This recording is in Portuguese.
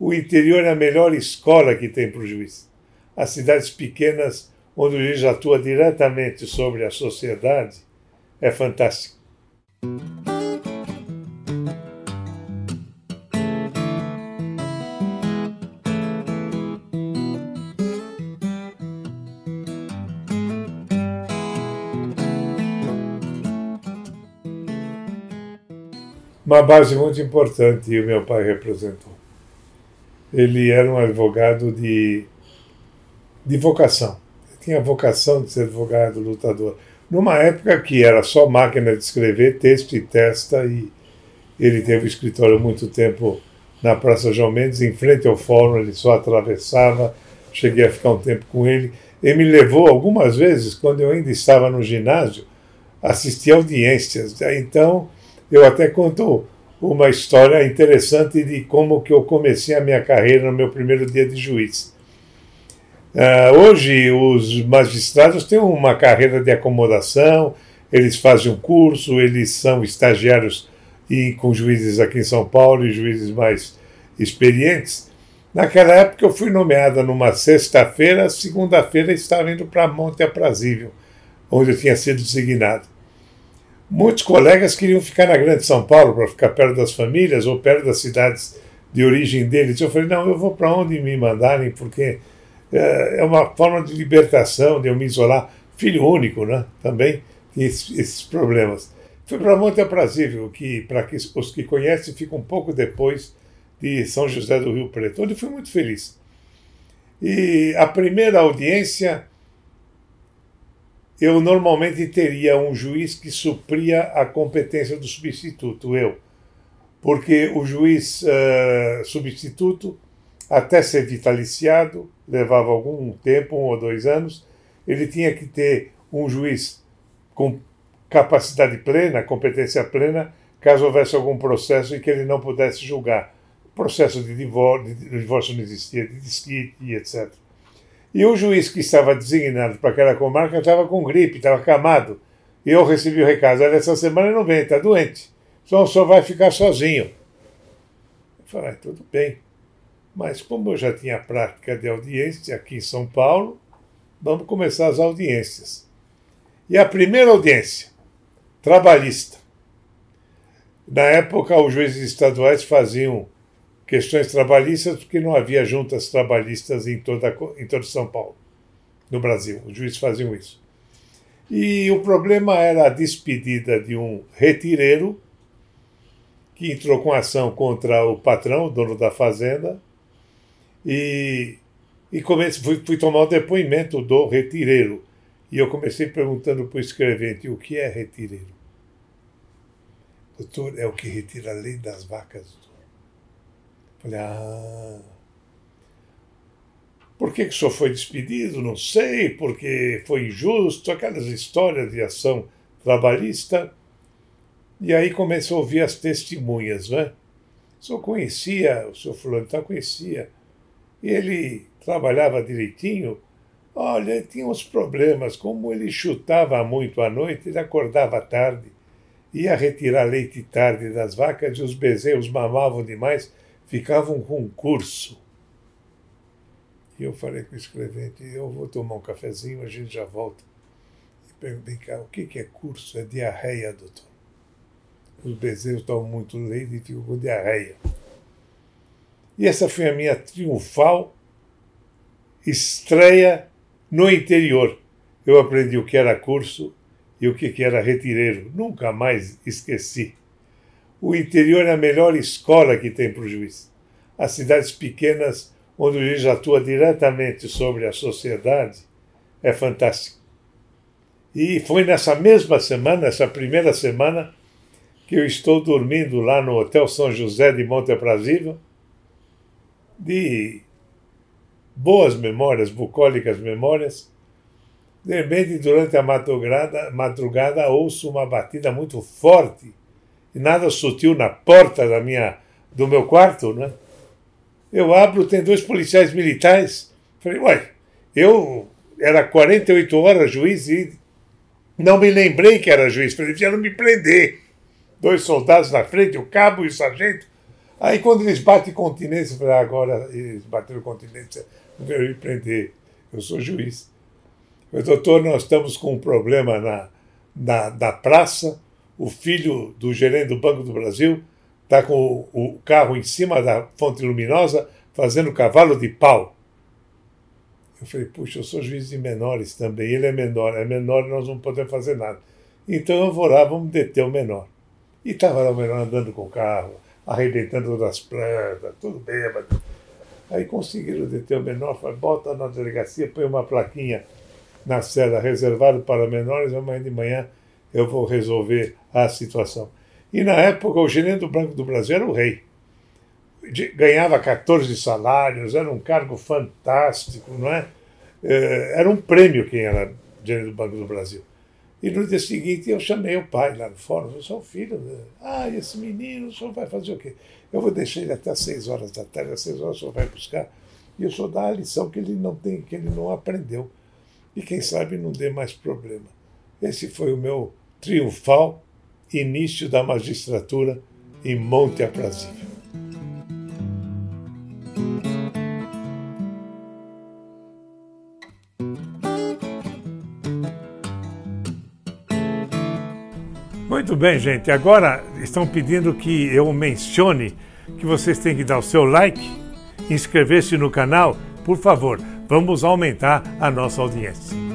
O interior é a melhor escola que tem para o juiz. As cidades pequenas, onde o juiz atua diretamente sobre a sociedade, é fantástico. Uma base muito importante e o meu pai representou. Ele era um advogado de, de vocação. Ele tinha vocação de ser advogado, lutador. Numa época que era só máquina de escrever, texto e testa, e ele teve o escritório muito tempo na Praça João Mendes, em frente ao fórum, ele só atravessava, cheguei a ficar um tempo com ele. Ele me levou algumas vezes, quando eu ainda estava no ginásio, assistir audiências. Então, eu até conto uma história interessante de como que eu comecei a minha carreira no meu primeiro dia de juiz. Uh, hoje, os magistrados têm uma carreira de acomodação, eles fazem um curso, eles são estagiários e, com juízes aqui em São Paulo e juízes mais experientes. Naquela época, eu fui nomeada numa sexta-feira, segunda-feira estava indo para Monte Aprazível, onde eu tinha sido designado. Muitos colegas queriam ficar na Grande São Paulo para ficar perto das famílias ou perto das cidades de origem deles. Eu falei: não, eu vou para onde me mandarem, porque é, é uma forma de libertação, de eu me isolar. Filho único, né? Também tinha esses problemas. Fui para Monte Aprazível, que para os que conhecem fica um pouco depois de São José do Rio Preto, onde fui muito feliz. E a primeira audiência eu normalmente teria um juiz que supria a competência do substituto, eu. Porque o juiz uh, substituto, até ser vitaliciado, levava algum tempo, um ou dois anos, ele tinha que ter um juiz com capacidade plena, competência plena, caso houvesse algum processo em que ele não pudesse julgar. Processo de divórcio, de divórcio não existia, de desquite, etc. E o juiz que estava designado para aquela comarca estava com gripe, estava acamado. E eu recebi o recado: olha, essa semana não vem, está doente. Só, só vai ficar sozinho. Eu falei: ah, tudo bem. Mas como eu já tinha prática de audiência aqui em São Paulo, vamos começar as audiências. E a primeira audiência, trabalhista. Na época, os juízes estaduais faziam questões trabalhistas, porque não havia juntas trabalhistas em toda, em todo São Paulo, no Brasil. Os juízes faziam isso. E o problema era a despedida de um retireiro que entrou com ação contra o patrão, o dono da fazenda, e, e comecei, fui, fui tomar o depoimento do retireiro. E eu comecei perguntando para o escrevente o que é retireiro. Doutor, é o que retira a lei das vacas Falei, ah. Por que, que o senhor foi despedido? Não sei, porque foi injusto, aquelas histórias de ação trabalhista. E aí começou a ouvir as testemunhas, né? O senhor conhecia, o senhor fulano então conhecia. E ele trabalhava direitinho. Olha, tinha uns problemas, como ele chutava muito à noite, ele acordava tarde, ia retirar leite tarde das vacas e os bezerros mamavam demais ficava um concurso. E eu falei com o escrevente, eu vou tomar um cafezinho, a gente já volta. E perguntei, cá, o que, é curso? É diarreia, doutor. Os bezerros estavam muito leite e ficou com diarreia. E essa foi a minha triunfal estreia no interior. Eu aprendi o que era curso e o que era retireiro. Nunca mais esqueci. O interior é a melhor escola que tem para o juiz. As cidades pequenas, onde o juiz atua diretamente sobre a sociedade, é fantástico. E foi nessa mesma semana, essa primeira semana, que eu estou dormindo lá no Hotel São José de Monte Aprazível, de boas memórias, bucólicas memórias. De repente, durante a madrugada, madrugada ouço uma batida muito forte nada sutil na porta da minha, do meu quarto, né? Eu abro, tem dois policiais militares. Falei, uai, eu era 48 horas juiz e não me lembrei que era juiz. Falei, vieram me prender. Dois soldados na frente, o cabo e o sargento. Aí quando eles batem continência, eu falei, ah, agora eles bateram continência, vão me prender. Eu sou juiz. Falei, doutor, nós estamos com um problema na, na, na praça, o filho do gerente do Banco do Brasil está com o, carro em cima da fonte luminosa fazendo cavalo de pau. Eu falei, puxa, eu sou juiz de menores também, ele é menor, é menor e nós não podemos fazer nada. Então eu vou lá, vamos deter o menor. E estava lá o menor andando com o carro, arrebentando todas as plantas, tudo bêbado. Aí conseguiram deter o menor, falei, bota na delegacia, põe uma plaquinha na cela reservado para menores, amanhã de manhã eu vou resolver a situação. E na época o gerente do Banco do Brasil era o rei. Ganhava 14 salários, era um cargo fantástico, não é? é? Era um prêmio quem era gerente do Banco do Brasil. E no dia seguinte eu chamei o pai lá no fórum, eu sou filho. Ah, esse menino, o senhor vai fazer o quê? Eu vou deixar ele até às seis horas da tarde, às seis horas o senhor vai buscar. E eu só dar a lição que ele não tem, que ele não aprendeu. E quem sabe não dê mais problema. Esse foi o meu triunfal início da magistratura em Monte Aprazível. Muito bem, gente. Agora estão pedindo que eu mencione que vocês têm que dar o seu like, inscrever-se no canal. Por favor, vamos aumentar a nossa audiência.